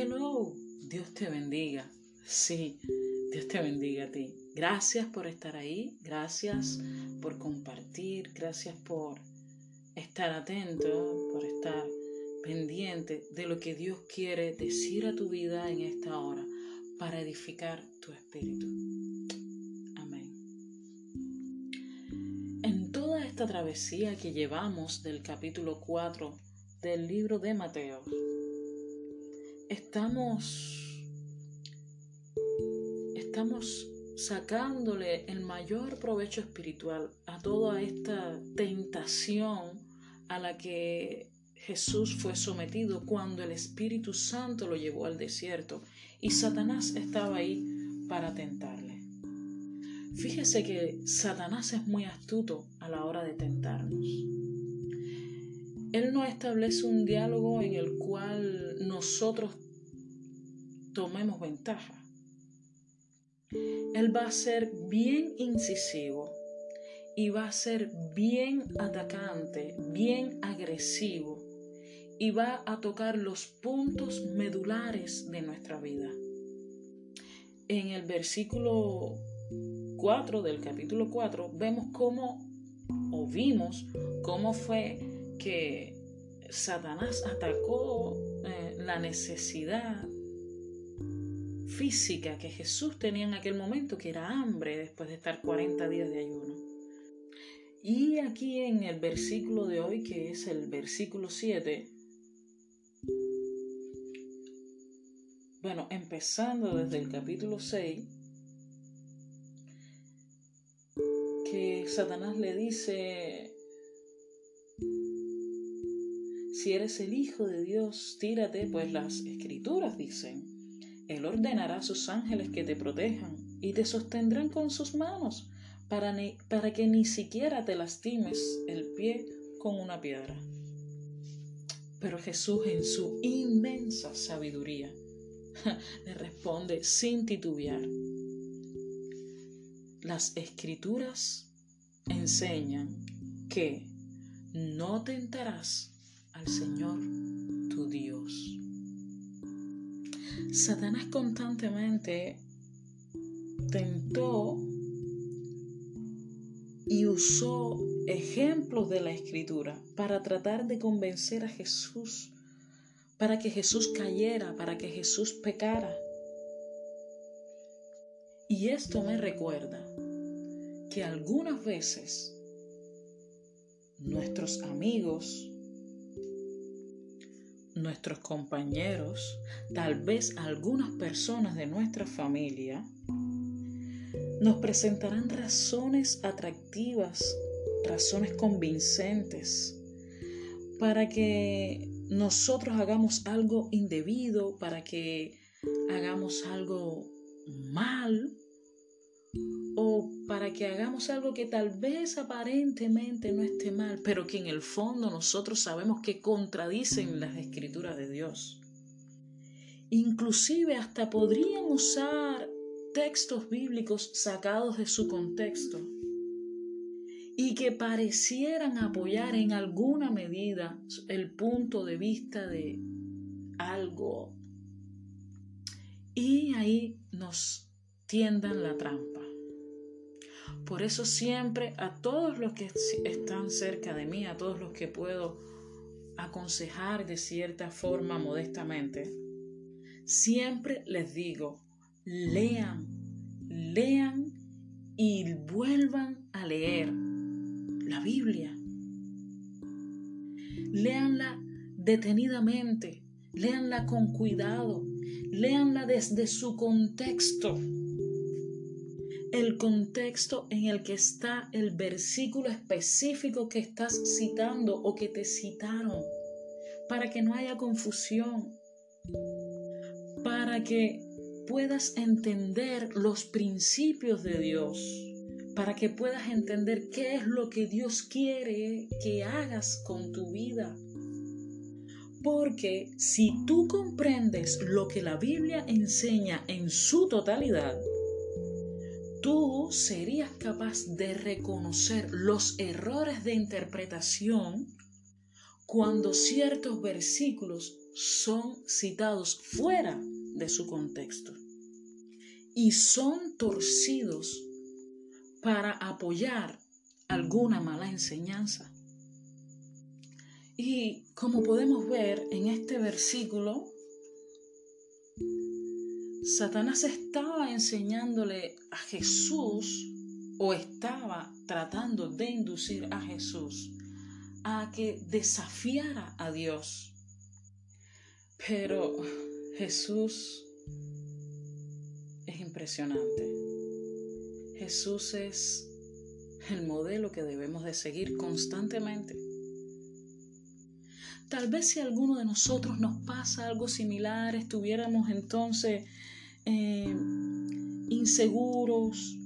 Hello, Dios te bendiga. Sí, Dios te bendiga a ti. Gracias por estar ahí, gracias por compartir, gracias por estar atento, por estar pendiente de lo que Dios quiere decir a tu vida en esta hora para edificar tu espíritu. Amén. En toda esta travesía que llevamos del capítulo 4 del libro de Mateo, estamos, estamos sacándole el mayor provecho espiritual a toda esta tentación a la que Jesús fue sometido cuando el Espíritu Santo lo llevó al desierto y Satanás estaba ahí para tentarle. Fíjese que Satanás es muy astuto a la hora de tentarnos. Él no establece un diálogo en el cual nosotros tomemos ventaja. Él va a ser bien incisivo y va a ser bien atacante, bien agresivo y va a tocar los puntos medulares de nuestra vida. En el versículo 4 del capítulo 4 vemos cómo o vimos cómo fue que Satanás atacó eh, la necesidad física que Jesús tenía en aquel momento, que era hambre después de estar 40 días de ayuno. Y aquí en el versículo de hoy, que es el versículo 7, bueno, empezando desde el capítulo 6, que Satanás le dice, si eres el Hijo de Dios, tírate, pues las escrituras dicen, él ordenará a sus ángeles que te protejan y te sostendrán con sus manos para, para que ni siquiera te lastimes el pie con una piedra. Pero Jesús en su inmensa sabiduría le responde sin titubear. Las escrituras enseñan que no tentarás al Señor tu Dios. Satanás constantemente tentó y usó ejemplos de la escritura para tratar de convencer a Jesús, para que Jesús cayera, para que Jesús pecara. Y esto me recuerda que algunas veces nuestros amigos, nuestros compañeros, tal vez algunas personas de nuestra familia, nos presentarán razones atractivas, razones convincentes, para que nosotros hagamos algo indebido, para que hagamos algo mal que hagamos algo que tal vez aparentemente no esté mal, pero que en el fondo nosotros sabemos que contradicen las escrituras de Dios. Inclusive hasta podrían usar textos bíblicos sacados de su contexto y que parecieran apoyar en alguna medida el punto de vista de algo. Y ahí nos tiendan la trampa. Por eso siempre a todos los que están cerca de mí, a todos los que puedo aconsejar de cierta forma modestamente, siempre les digo, lean, lean y vuelvan a leer la Biblia. Leanla detenidamente, leanla con cuidado, leanla desde su contexto el contexto en el que está el versículo específico que estás citando o que te citaron, para que no haya confusión, para que puedas entender los principios de Dios, para que puedas entender qué es lo que Dios quiere que hagas con tu vida. Porque si tú comprendes lo que la Biblia enseña en su totalidad, tú serías capaz de reconocer los errores de interpretación cuando ciertos versículos son citados fuera de su contexto y son torcidos para apoyar alguna mala enseñanza. Y como podemos ver en este versículo, Satanás estaba enseñándole a Jesús o estaba tratando de inducir a Jesús a que desafiara a Dios. Pero Jesús es impresionante. Jesús es el modelo que debemos de seguir constantemente. Tal vez si alguno de nosotros nos pasa algo similar, estuviéramos entonces eh, inseguros,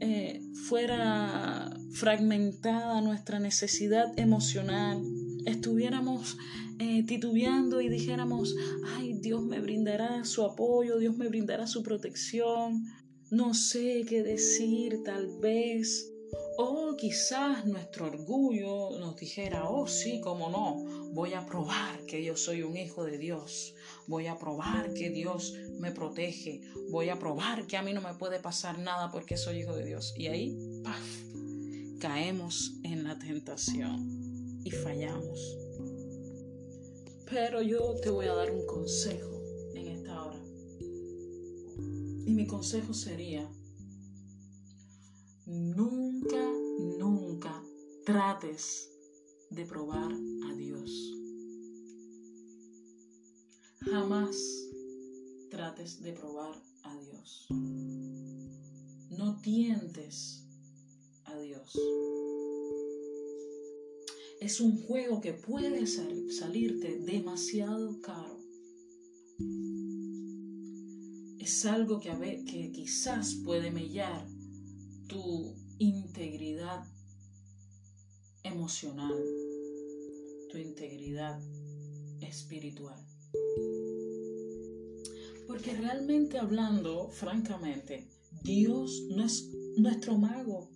eh, fuera fragmentada nuestra necesidad emocional, estuviéramos eh, titubeando y dijéramos, ay, Dios me brindará su apoyo, Dios me brindará su protección, no sé qué decir tal vez, o quizás nuestro orgullo nos dijera, oh sí, cómo no, voy a probar que yo soy un hijo de Dios, voy a probar que Dios me protege, voy a probar que a mí no me puede pasar nada porque soy hijo de Dios. Y ahí, ¡paf!, caemos en la tentación y fallamos. Pero yo te voy a dar un consejo en esta hora. Y mi consejo sería, nunca, nunca trates de probar Jamás trates de probar a Dios. No tientes a Dios. Es un juego que puede salirte demasiado caro. Es algo que, que quizás puede mellar tu integridad emocional, tu integridad espiritual. Porque realmente hablando, francamente, Dios no es nuestro mago.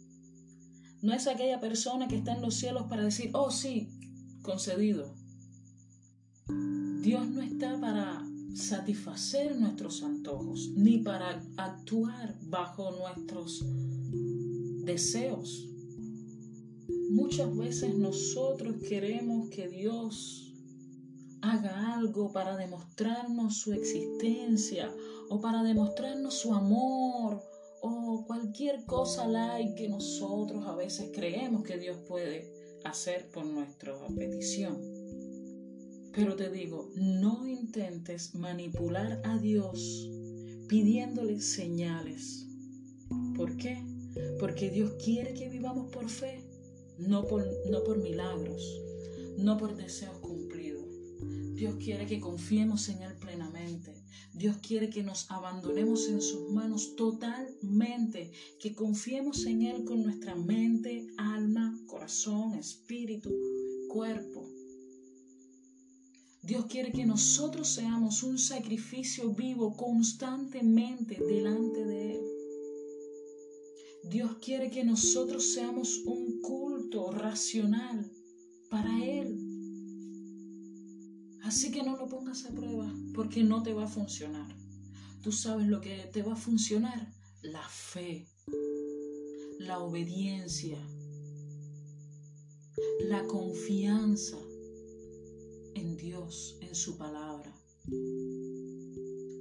No es aquella persona que está en los cielos para decir, oh sí, concedido. Dios no está para satisfacer nuestros antojos, ni para actuar bajo nuestros deseos. Muchas veces nosotros queremos que Dios haga algo para demostrarnos su existencia o para demostrarnos su amor o cualquier cosa like que nosotros a veces creemos que Dios puede hacer por nuestra petición. Pero te digo, no intentes manipular a Dios pidiéndole señales. ¿Por qué? Porque Dios quiere que vivamos por fe, no por, no por milagros, no por deseos. Dios quiere que confiemos en Él plenamente. Dios quiere que nos abandonemos en sus manos totalmente, que confiemos en Él con nuestra mente, alma, corazón, espíritu, cuerpo. Dios quiere que nosotros seamos un sacrificio vivo constantemente delante de Él. Dios quiere que nosotros seamos un culto racional para Él. Así que no lo pongas a prueba porque no te va a funcionar. Tú sabes lo que te va a funcionar. La fe, la obediencia, la confianza en Dios, en su palabra.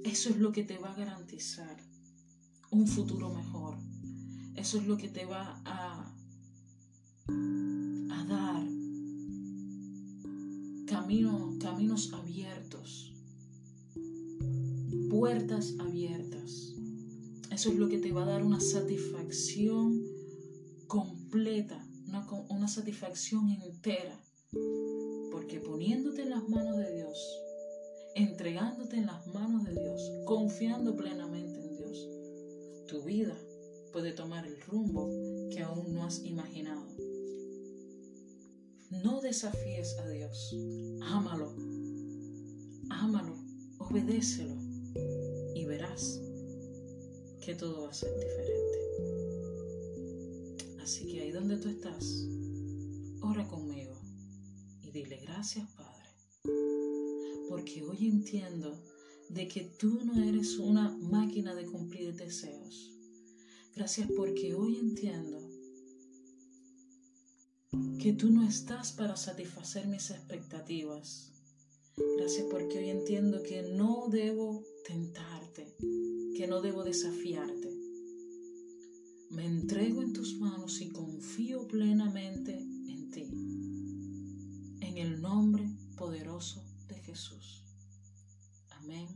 Eso es lo que te va a garantizar un futuro mejor. Eso es lo que te va a, a dar camino, caminos abiertos, puertas abiertas. Eso es lo que te va a dar una satisfacción completa, una satisfacción entera. Porque poniéndote en las manos de Dios, entregándote en las manos de Dios, confiando plenamente en Dios, tu vida puede tomar el rumbo que aún no has imaginado. No desafíes a Dios, ámalo, ámalo, obedécelo y verás que todo va a ser diferente. Así que ahí donde tú estás, ora conmigo y dile gracias Padre, porque hoy entiendo de que tú no eres una máquina de cumplir deseos. Gracias porque hoy entiendo que tú no estás para satisfacer mis expectativas. Gracias porque hoy entiendo que no debo tentarte, que no debo desafiarte. Me entrego en tus manos y confío plenamente en ti. En el nombre poderoso de Jesús. Amén.